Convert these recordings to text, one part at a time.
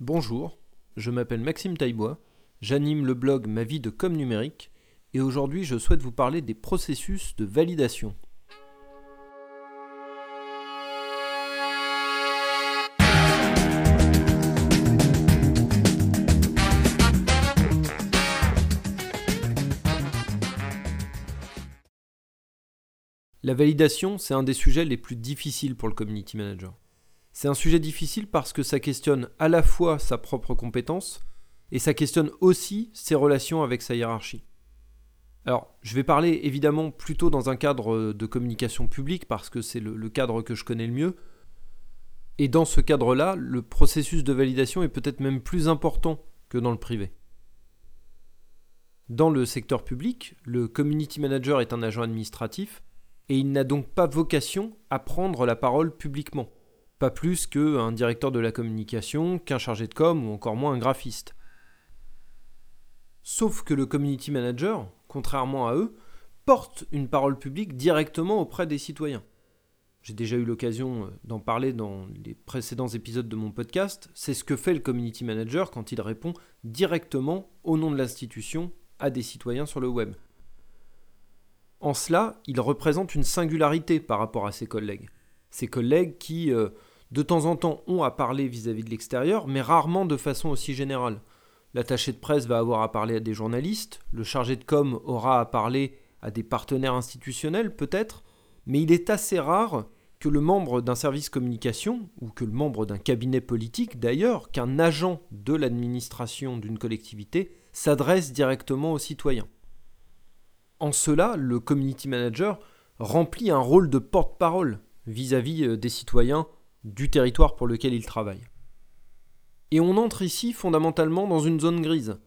Bonjour, je m'appelle Maxime Taillebois, j'anime le blog Ma vie de com numérique et aujourd'hui je souhaite vous parler des processus de validation. La validation, c'est un des sujets les plus difficiles pour le community manager. C'est un sujet difficile parce que ça questionne à la fois sa propre compétence et ça questionne aussi ses relations avec sa hiérarchie. Alors, je vais parler évidemment plutôt dans un cadre de communication publique parce que c'est le, cadre que je connais le mieux. Et dans ce cadre-là, le processus de validation est peut-être même plus important que dans le privé. Dans le secteur public, le community manager est un agent administratif et il n'a donc pas vocation à prendre la parole publiquement pas plus qu'un directeur de la communication, qu'un chargé de com ou encore moins un graphiste. Sauf que le community manager, contrairement à eux, porte une parole publique directement auprès des citoyens. J'ai déjà eu l'occasion euh, d'en parler dans les précédents épisodes de mon podcast, c'est ce que fait le community manager quand il répond directement au nom de l'institution à des citoyens sur le web. En cela, il représente une singularité par rapport à ses collègues. Ses collègues qui, euh, de temps en temps ont à parler vis-à-vis de l'extérieur, mais rarement de façon aussi générale. L'attaché de presse va avoir à parler à des journalistes, le chargé de com aura à parler à des partenaires institutionnels peut-être, mais il est assez rare que le membre d'un service communication, ou que le membre d'un cabinet politique d'ailleurs, qu'un agent de l'administration d'une collectivité s'adresse directement aux citoyens. En cela, le community manager remplit un rôle de porte-parole vis-à-vis euh, des citoyens du territoire pour lequel il travaille. Et on entre ici fondamentalement dans une zone grise,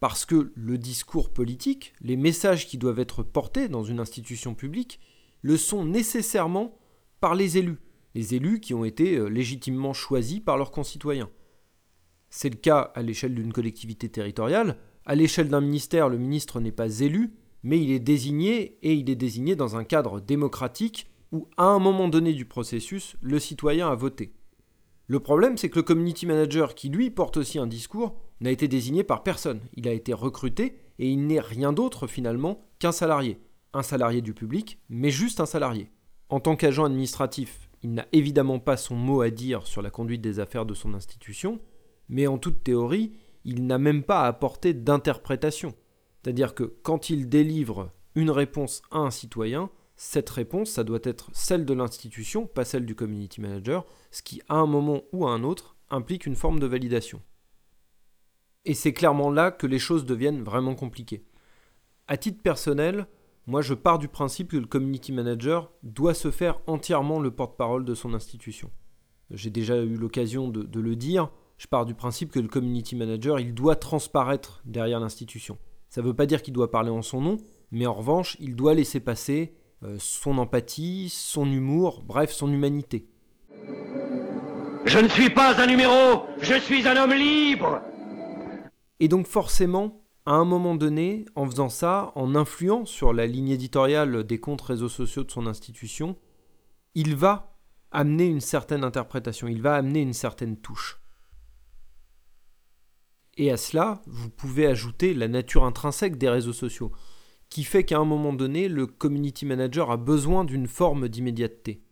parce que le discours politique, les messages qui doivent être portés dans une institution publique, le sont nécessairement par les élus, les élus qui ont été euh, légitimement choisis par leurs concitoyens. C'est le cas à l'échelle d'une collectivité territoriale, à l'échelle d'un ministère, le ministre n'est pas élu, mais il est désigné et il est désigné dans un cadre démocratique où, à un moment donné du processus, le citoyen a voté. Le problème, c'est que le community manager, qui lui porte aussi un discours, n'a été désigné par personne. Il a été recruté et il n'est rien d'autre finalement qu'un salarié. Un salarié du public, mais juste un salarié. En tant qu'agent administratif, il n'a évidemment pas son mot à dire sur la conduite des affaires de son institution, mais en toute théorie, il n'a même pas à apporter d'interprétation. C'est-à-dire que quand il délivre une réponse à un citoyen, cette réponse, ça doit être celle de l'institution, pas celle du community manager, ce qui, à un moment ou à un autre, implique une forme de validation. Et c'est clairement là que les choses deviennent vraiment compliquées. À titre personnel, moi je pars du principe que le community manager doit se faire entièrement le porte-parole de son institution. J'ai déjà eu l'occasion de, le dire, je pars du principe que le community manager, il doit transparaître derrière l'institution. Ça ne veut pas dire qu'il doit parler en son nom, mais en revanche, il doit laisser passer son empathie, son humour, bref, son humanité. Je ne suis pas un numéro, je suis un homme libre. Et donc forcément, à un moment donné, en faisant ça, en influant sur la ligne éditoriale des comptes réseaux sociaux de son institution, il va amener une certaine interprétation, il va amener une certaine touche. Et à cela, vous pouvez ajouter la nature intrinsèque des réseaux sociaux qui fait qu'à un moment donné, le community manager a besoin d'une forme d'immédiateté.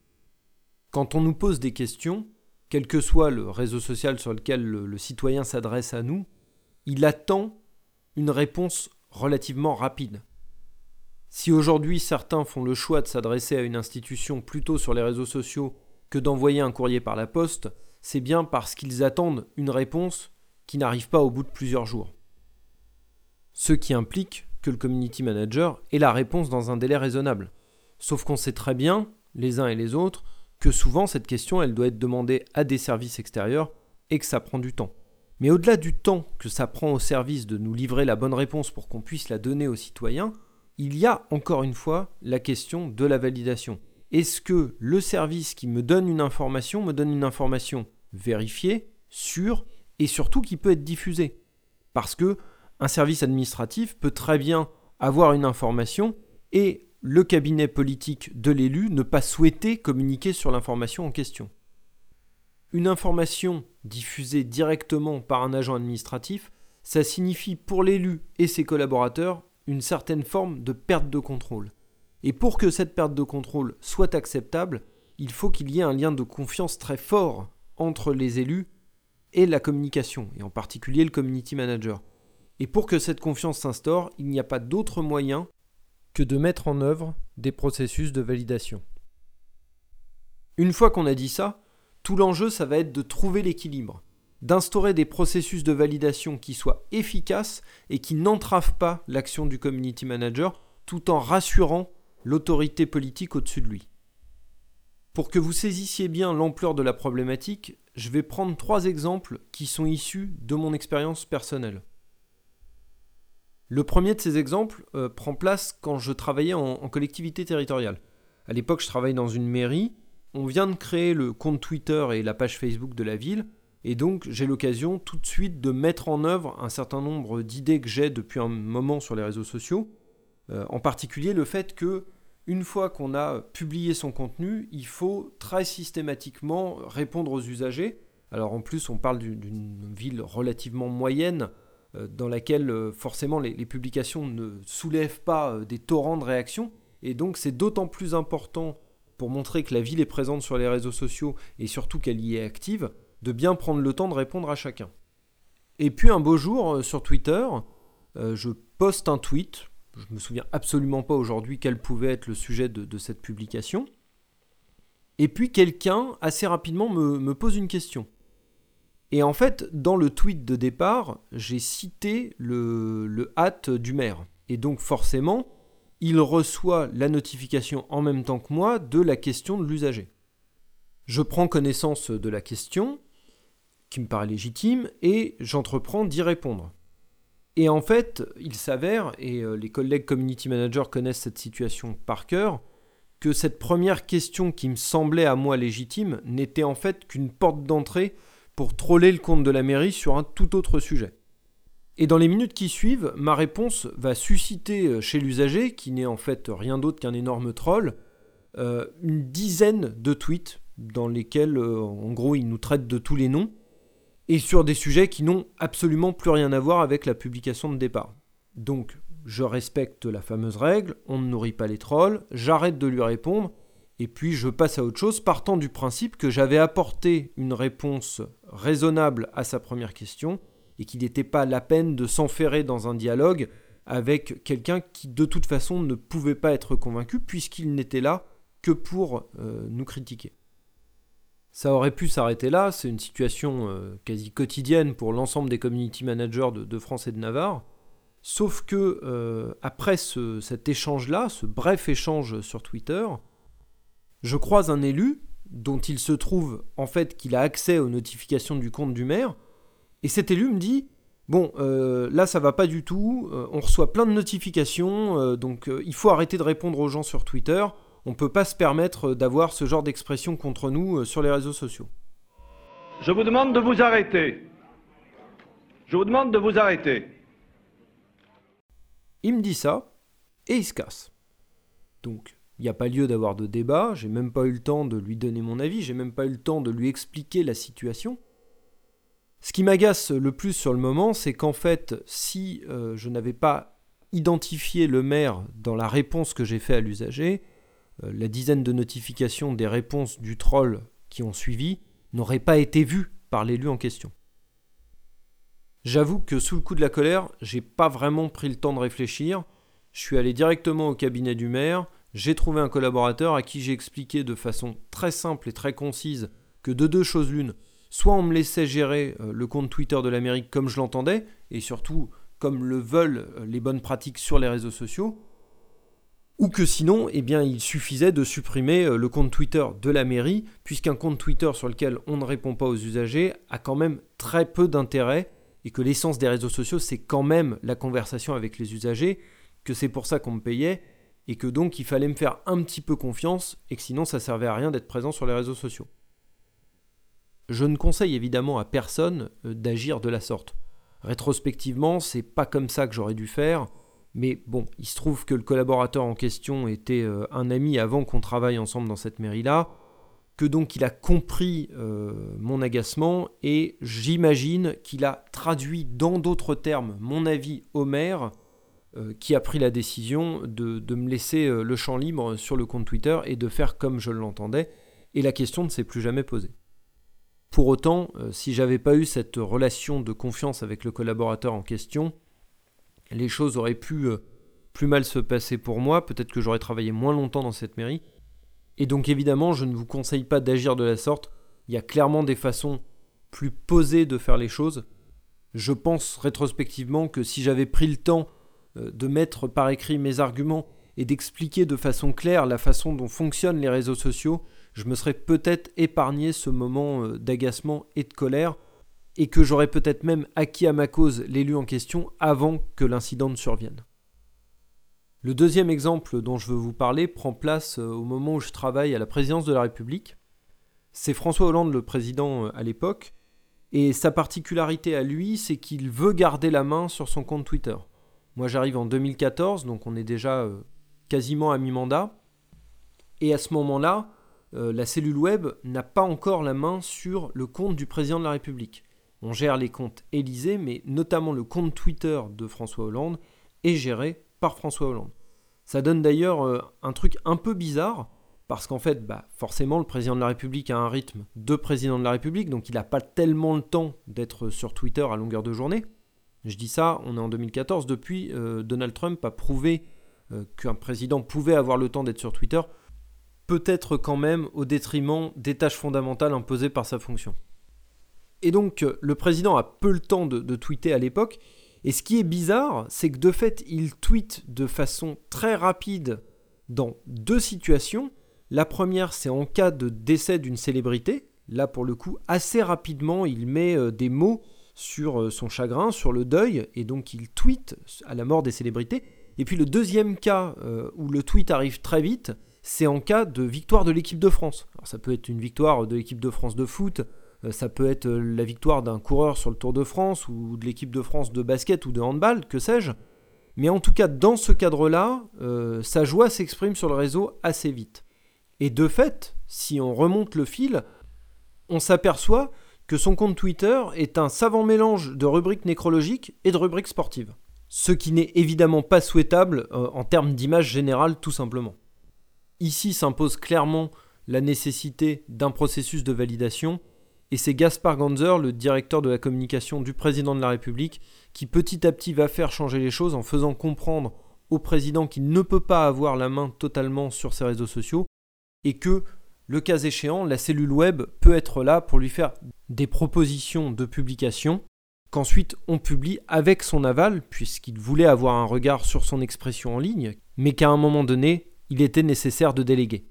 Quand on nous pose des questions, quel que soit le réseau social sur lequel le, citoyen s'adresse à nous, il attend une réponse relativement rapide. Si aujourd'hui certains font le choix de s'adresser à une institution plutôt sur les réseaux sociaux que d'envoyer un courrier par la poste, c'est bien parce qu'ils attendent une réponse qui n'arrive pas au bout de plusieurs jours. Ce qui implique le community manager ait la réponse dans un délai raisonnable. Sauf qu'on sait très bien, les uns et les autres, que souvent cette question elle doit être demandée à des services extérieurs et que ça prend du temps. Mais au-delà du temps que ça prend au service de nous livrer la bonne réponse pour qu'on puisse la donner aux citoyens, il y a encore une fois la question de la validation. Est-ce que le service qui me donne une information me donne une information vérifiée, sûre et surtout qui peut être diffusée? Parce que un service administratif peut très bien avoir une information et le cabinet politique de l'élu ne pas souhaiter communiquer sur l'information en question. Une information diffusée directement par un agent administratif, ça signifie pour l'élu et ses collaborateurs une certaine forme de perte de contrôle. Et pour que cette perte de contrôle soit acceptable, il faut qu'il y ait un lien de confiance très fort entre les élus et la communication, et en particulier le community manager. Et pour que cette confiance s'instaure, il n'y a pas d'autre moyen que de mettre en œuvre des processus de validation. Une fois qu'on a dit ça, tout l'enjeu, ça va être de trouver l'équilibre, d'instaurer des processus de validation qui soient efficaces et qui n'entravent pas l'action du community manager tout en rassurant l'autorité politique au-dessus de lui. Pour que vous saisissiez bien l'ampleur de la problématique, je vais prendre trois exemples qui sont issus de mon expérience personnelle. Le premier de ces exemples euh, prend place quand je travaillais en, collectivité territoriale. À l'époque, je travaillais dans une mairie. On vient de créer le compte Twitter et la page Facebook de la ville. Et donc, j'ai l'occasion tout de suite de mettre en œuvre un certain nombre d'idées que j'ai depuis un moment sur les réseaux sociaux. Euh, en particulier le fait que une fois qu'on a publié son contenu, il faut très systématiquement répondre aux usagers. Alors en plus, on parle d'une ville relativement moyenne dans laquelle euh, forcément les, publications ne soulèvent pas des torrents de réactions. Et donc c'est d'autant plus important pour montrer que la ville est présente sur les réseaux sociaux et surtout qu'elle y est active, de bien prendre le temps de répondre à chacun. Et puis un beau jour sur Twitter, je poste un tweet je me souviens absolument pas aujourd'hui quel pouvait être le sujet de, cette publication. Et puis quelqu'un, assez rapidement, me, pose une question. Et en fait, dans le tweet de départ, j'ai cité le, hâte du maire. Et donc forcément, il reçoit la notification en même temps que moi de la question de l'usager. Je prends connaissance de la question, qui me paraît légitime, et j'entreprends d'y répondre. Et en fait, il s'avère, et euh, les collègues community managers connaissent cette situation par cœur, que cette première question qui me semblait à moi légitime n'était en fait qu'une porte d'entrée pour troller le compte de la mairie sur un tout autre sujet. Et dans les minutes qui suivent, ma réponse va susciter euh, chez l'usager, qui n'est en fait rien d'autre qu'un énorme troll, euh, une dizaine de tweets dans lesquels, en gros, il nous traite de tous les noms, et sur des sujets qui n'ont absolument plus rien à voir avec la publication de départ. Donc, je respecte la fameuse règle, on ne nourrit pas les trolls, j'arrête de lui répondre, et puis je passe à autre chose, partant du principe que j'avais apporté une réponse raisonnable à sa première question, et qu'il n'était pas la peine de s'enferrer dans un dialogue avec quelqu'un qui de toute façon ne pouvait pas être convaincu, puisqu'il n'était là que pour euh, nous critiquer. Ça aurait pu s'arrêter là, c'est une situation euh, quasi quotidienne pour l'ensemble des community managers de, France et de Navarre. Sauf que euh, après cet échange-là, ce bref échange sur Twitter, je croise un élu dont il se trouve en fait qu'il a accès aux notifications du compte du maire, et cet élu me dit Bon, euh, là ça va pas du tout, on reçoit plein de notifications, donc il faut arrêter de répondre aux gens sur Twitter, on ne peut pas se permettre d'avoir ce genre d'expression contre nous euh, sur les réseaux sociaux. Je vous demande de vous arrêter. Je vous demande de vous arrêter. Il me dit ça et il se casse. Donc, il n'y a pas lieu d'avoir de débat, j'ai même pas eu le temps de lui donner mon avis, j'ai même pas eu le temps de lui expliquer la situation. Ce qui m'agace le plus sur le moment, c'est qu'en fait, si euh, je n'avais pas identifié le maire dans la réponse que j'ai faite à l'usager, euh, la dizaine de notifications des réponses du troll qui ont suivi n'auraient pas été vues par l'élu en question. J'avoue que sous le coup de la colère, j'ai pas vraiment pris le temps de réfléchir. Je suis allé directement au cabinet du maire, j'ai trouvé un collaborateur à qui j'ai expliqué de façon très simple et très concise que de deux choses l'une, soit on me laissait gérer euh, le compte Twitter de l'Amérique comme je l'entendais, et surtout comme le veulent euh, les bonnes pratiques sur les réseaux sociaux, ou que sinon, eh bien, il suffisait de supprimer euh, le compte Twitter de la mairie, puisqu'un compte Twitter sur lequel on ne répond pas aux usagers a quand même très peu d'intérêt, et que l'essence des réseaux sociaux, c'est quand même la conversation avec les usagers, que c'est pour ça qu'on me payait, et que donc il fallait me faire un petit peu confiance, et que sinon ça servait à rien d'être présent sur les réseaux sociaux. Je ne conseille évidemment à personne euh, d'agir de la sorte. Rétrospectivement, c'est pas comme ça que j'aurais dû faire. Mais bon, il se trouve que le collaborateur en question était euh, un ami avant qu'on travaille ensemble dans cette mairie-là. que donc il a compris euh, mon agacement et j'imagine qu'il a traduit dans d'autres termes mon avis au maire qui a pris la décision de, de me laisser euh, le champ libre sur le compte Twitter et de faire comme je l'entendais et la question ne s'est plus jamais posée. Pour autant, si j'avais pas eu cette relation de confiance avec le collaborateur en question, les choses auraient pu plus mal se passer pour moi, peut-être que j'aurais travaillé moins longtemps dans cette mairie, et donc évidemment, je ne vous conseille pas d'agir de la sorte. Il y a clairement des façons plus posées de faire les choses. Je pense rétrospectivement que si j'avais pris le temps euh, de mettre par écrit mes arguments et d'expliquer de façon claire la façon dont fonctionnent les réseaux sociaux, je me serais peut-être épargné ce moment euh, d'agacement et de colère, et que j'aurais peut-être même acquis à ma cause l'élu en question avant que l'incident ne survienne. Le deuxième exemple dont je veux vous parler prend place euh, au moment où je travaille à la présidence de la République. C'est François Hollande le président euh, à l'époque, et sa particularité à lui, c'est qu'il veut garder la main sur son compte Twitter. Moi j'arrive en 2014, donc on est déjà euh, quasiment à mi-mandat, et à ce moment-là, la cellule web n'a pas encore la main sur le compte du président de la République. On gère les comptes Élysée, mais notamment le compte Twitter de François Hollande est géré François Hollande. Ça donne d'ailleurs euh, un truc un peu bizarre, parce qu'en fait, bah, forcément, le président de la République a un rythme de président de la République, donc il n'a pas tellement le temps d'être sur Twitter à longueur de journée. Je dis ça, on est en 2014, depuis euh, Donald Trump a prouvé euh, qu'un président pouvait avoir le temps d'être sur Twitter, peut-être quand même au détriment des tâches fondamentales imposées par sa fonction. Et donc, le président a peu le temps de tweeter à l'époque, et ce qui est bizarre, c'est que de fait, il tweet de façon très rapide dans deux situations. La première, c'est en cas de décès d'une célébrité. Là, pour le coup, assez rapidement, il met euh, des mots sur euh, son chagrin, sur le deuil, et donc il tweet à la mort des célébrités. Et puis le deuxième cas euh, où le tweet arrive très vite, c'est en cas de victoire de l'équipe de France. Alors ça peut être une victoire de l'équipe de France de foot, euh, ça peut être la victoire d'un coureur sur le Tour de France ou de l'équipe de France de basket ou de handball, que sais-je. Mais en tout cas, dans ce cadre-là, sa joie s'exprime sur le réseau assez vite. Et de fait, si on remonte le fil, on s'aperçoit que son compte Twitter est un savant mélange de rubriques nécrologiques et de rubriques sportives. Ce qui n'est évidemment pas souhaitable en termes d'image générale tout simplement. Ici s'impose clairement la nécessité d'un processus de validation et c'est Gaspard Ganzer, le directeur de la communication du président de la République, qui petit à petit va faire changer les choses en faisant comprendre au président qu'il ne peut pas avoir la main totalement sur ses réseaux sociaux et que, le cas échéant, la cellule web peut être là pour lui faire des propositions de publication qu'ensuite on publie avec son aval, puisqu'il voulait avoir un regard sur son expression en ligne, mais qu'à un moment donné, il était nécessaire de déléguer.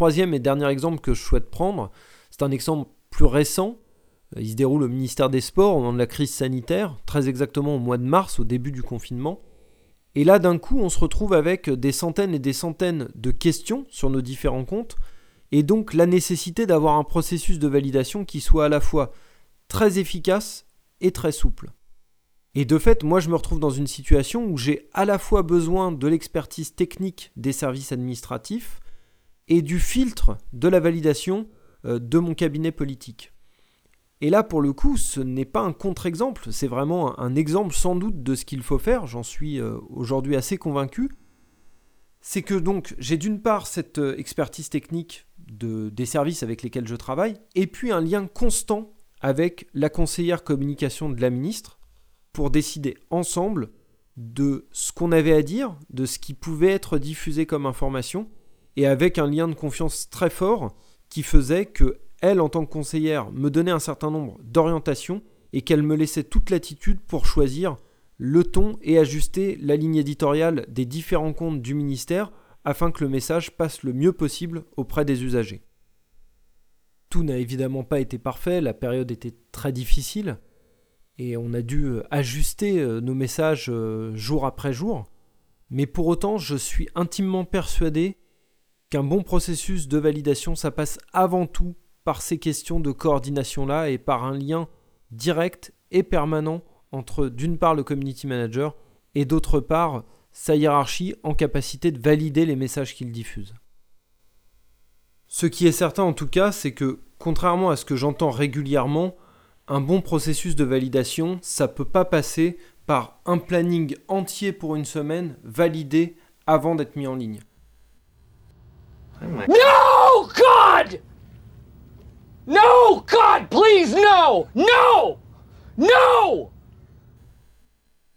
Troisième et dernier exemple que je souhaite prendre, c'est un exemple plus récent. Il se déroule au ministère des Sports au moment de la crise sanitaire, très exactement au mois de mars, au début du confinement. Et là, d'un coup, on se retrouve avec des centaines et des centaines de questions sur nos différents comptes, et donc la nécessité d'avoir un processus de validation qui soit à la fois très efficace et très souple. Et de fait, moi je me retrouve dans une situation où j'ai à la fois besoin de l'expertise technique des services administratifs, et du filtre de la validation euh, de mon cabinet politique. Et là, pour le coup, ce n'est pas un contre-exemple, c'est vraiment un exemple sans doute de ce qu'il faut faire, j'en suis euh, aujourd'hui assez convaincu. C'est que donc j'ai d'une part cette euh, expertise technique de, des services avec lesquels je travaille, et puis un lien constant avec la conseillère communication de la ministre pour décider ensemble de ce qu'on avait à dire, de ce qui pouvait être diffusé comme information, et avec un lien de confiance très fort qui faisait que elle, en tant que conseillère, me donnait un certain nombre d'orientations et qu'elle me laissait toute latitude pour choisir le ton et ajuster la ligne éditoriale des différents comptes du ministère afin que le message passe le mieux possible auprès des usagers. Tout n'a évidemment pas été parfait, la période était très difficile et on a dû ajuster euh, nos messages euh, jour après jour, mais pour autant je suis intimement persuadé qu'un bon processus de validation, ça passe avant tout par ces questions de coordination-là et par un lien direct et permanent entre d'une part le community manager et d'autre part sa hiérarchie en capacité de valider les messages qu'il diffuse. Ce qui est certain en tout cas, c'est que contrairement à ce que j'entends régulièrement, un bon processus de validation, ça ne peut pas passer par un planning entier pour une semaine validé avant d'être mis en ligne. No, God! No, God, please, no! No! No!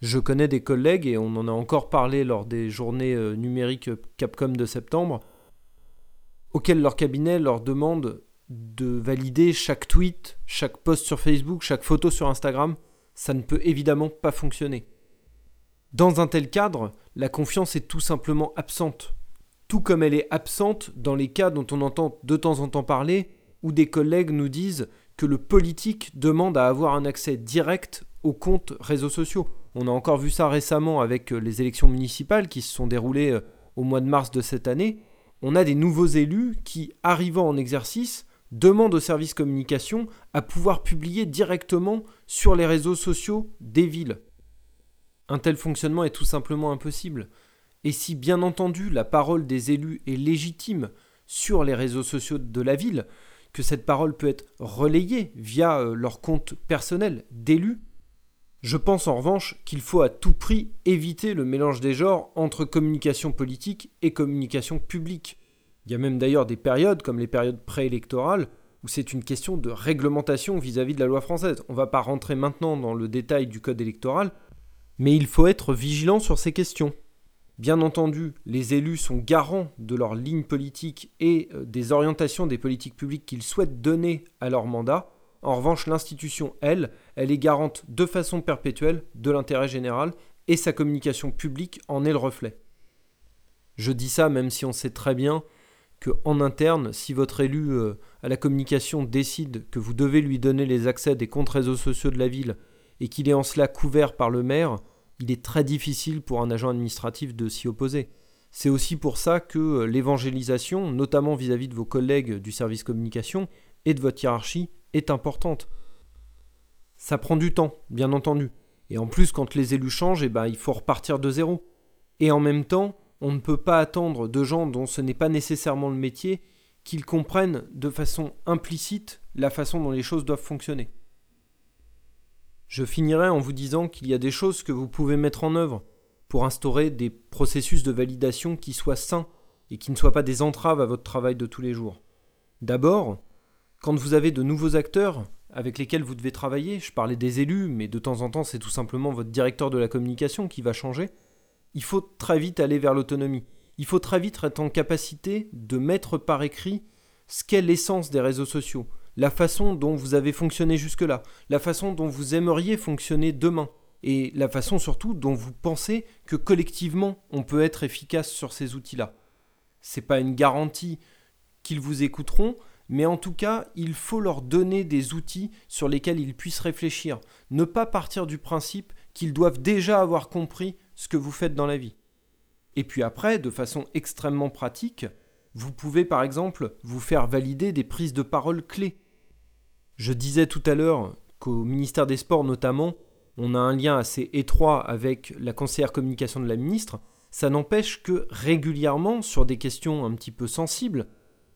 Je connais des collègues, et on en a encore parlé lors des journées euh, numériques Capcom de septembre, auxquels leur cabinet leur demande de valider chaque tweet, chaque post sur Facebook, chaque photo sur Instagram. Ça ne peut évidemment pas fonctionner. Dans un tel cadre, la confiance est tout simplement absente tout comme elle est absente dans les cas dont on entend de temps en temps parler, où des collègues nous disent que le politique demande à avoir un accès direct aux comptes réseaux sociaux. On a encore vu ça récemment avec euh, les élections municipales qui se sont déroulées euh, au mois de mars de cette année. On a des nouveaux élus qui, arrivant en exercice, demandent aux services communication à pouvoir publier directement sur les réseaux sociaux des villes. Un tel fonctionnement est tout simplement impossible. Et si bien entendu la parole des élus est légitime sur les réseaux sociaux de la ville, que cette parole peut être relayée via euh, leur compte personnel d'élus, je pense en revanche qu'il faut à tout prix éviter le mélange des genres entre communication politique et communication publique. Il y a même d'ailleurs des périodes, comme les périodes préélectorales, où c'est une question de réglementation vis-à-vis -vis de la loi française. On ne va pas rentrer maintenant dans le détail du code électoral, mais il faut être vigilant sur ces questions. Bien entendu, les élus sont garants de leur ligne politique et euh, des orientations des politiques publiques qu'ils souhaitent donner à leur mandat. En revanche, l'institution, elle, elle est garante de façon perpétuelle de l'intérêt général et sa communication publique en est le reflet. Je dis ça même si on sait très bien que en interne, si votre élu euh, à la communication décide que vous devez lui donner les accès des comptes réseaux sociaux de la ville et qu'il est en cela couvert par le maire, il est très difficile pour un agent administratif de s'y opposer. C'est aussi pour ça que euh, l'évangélisation, notamment vis-à-vis de vos collègues du service communication et de votre hiérarchie, est importante. Ça prend du temps, bien entendu. Et en plus, quand les élus changent, eh ben, il faut repartir de zéro. Et en même temps, on ne peut pas attendre de gens dont ce n'est pas nécessairement le métier qu'ils comprennent de façon implicite la façon dont les choses doivent fonctionner. Je finirai en vous disant qu'il y a des choses que vous pouvez mettre en œuvre pour instaurer des processus de validation qui soient sains et qui ne soient pas des entraves à votre travail de tous les jours. D'abord, quand vous avez de nouveaux acteurs avec lesquels vous devez travailler, je parlais des élus, mais de temps en temps c'est tout simplement votre directeur de la communication qui va changer, il faut très vite aller vers l'autonomie. Il faut très vite être en capacité de mettre par écrit ce qu'est l'essence des réseaux sociaux, la façon dont vous avez fonctionné jusque-là, la façon dont vous aimeriez fonctionner demain, et la façon surtout dont vous pensez que collectivement on peut être efficace sur ces outils-là. C'est pas une garantie qu'ils vous écouteront, mais en tout cas, il faut leur donner des outils sur lesquels ils puissent réfléchir. Ne pas partir du principe qu'ils doivent déjà avoir compris ce que vous faites dans la vie. Et puis après, de façon extrêmement pratique, vous pouvez par exemple vous faire valider des prises de parole clés. Je disais tout à l'heure qu'au ministère des Sports notamment, on a un lien assez étroit avec la conseillère communication de la ministre, ça n'empêche que régulièrement, sur des questions un petit peu sensibles,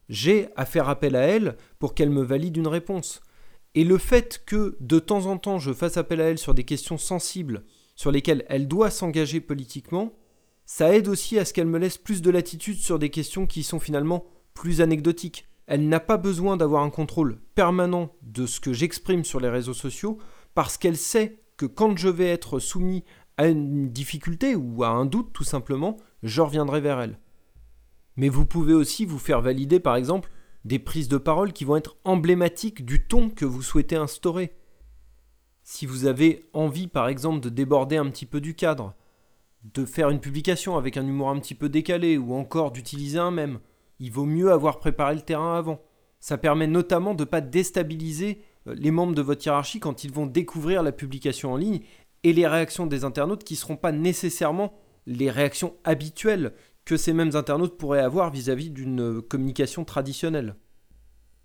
j'ai à faire appel à elle pour qu'elle me valide une réponse. Et le fait que de temps en temps je fasse appel à elle sur des questions sensibles sur lesquelles elle doit s'engager politiquement, ça aide aussi à ce qu'elle me laisse plus de latitude sur des questions qui sont finalement plus anecdotiques. Elle n'a pas besoin d'avoir un contrôle permanent de ce que j'exprime sur les réseaux sociaux parce qu'elle sait que quand je vais être soumis à une difficulté ou à un doute tout simplement, je reviendrai vers elle. Mais vous pouvez aussi vous faire valider par exemple des prises de parole qui vont être emblématiques du ton que vous souhaitez instaurer. Si vous avez envie par exemple de déborder un petit peu du cadre, de faire une publication avec un humour un petit peu décalé ou encore d'utiliser un mème, il vaut mieux avoir préparé le terrain avant. Ça permet notamment de ne pas déstabiliser euh, les membres de votre hiérarchie quand ils vont découvrir la publication en ligne et les réactions des internautes qui ne seront pas nécessairement les réactions habituelles que ces mêmes internautes pourraient avoir vis-à-vis d'une communication traditionnelle.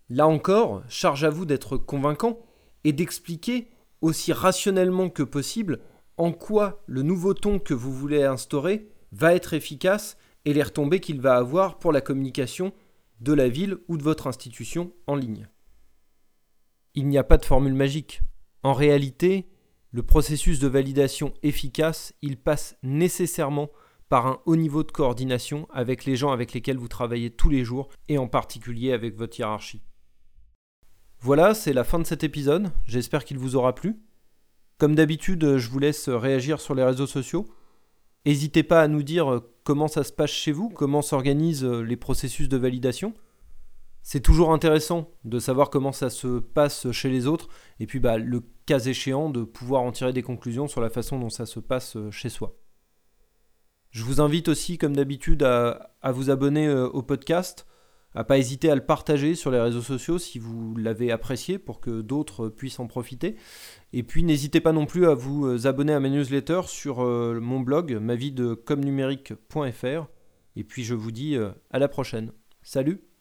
Là encore, charge à vous d'être convaincant et d'expliquer aussi rationnellement que possible en quoi le nouveau ton que vous voulez instaurer va être efficace et les retombées qu'il va avoir pour la communication de la ville ou de votre institution en ligne. Il n'y a pas de formule magique. En réalité, le processus de validation efficace, il passe nécessairement par un haut niveau de coordination avec les gens avec lesquels vous travaillez tous les jours et en particulier avec votre hiérarchie. Voilà, c'est la fin de cet épisode, j'espère qu'il vous aura plu. Comme d'habitude, je vous laisse réagir sur les réseaux sociaux. N'hésitez pas à nous dire comment ça se passe chez vous, comment s'organisent les processus de validation? C'est toujours intéressant de savoir comment ça se passe chez les autres, et puis bah, le cas échéant de pouvoir en tirer des conclusions sur la façon dont ça se passe euh, chez soi. Je vous invite aussi, comme d'habitude, à, vous abonner euh, au podcast, à pas hésiter à le partager sur les réseaux sociaux si vous l'avez apprécié pour que d'autres puissent en profiter. Et puis n'hésitez pas non plus à vous euh, abonner à ma newsletter sur mon blog mavidecomnumérique.fr. Et puis je vous dis à la prochaine. Salut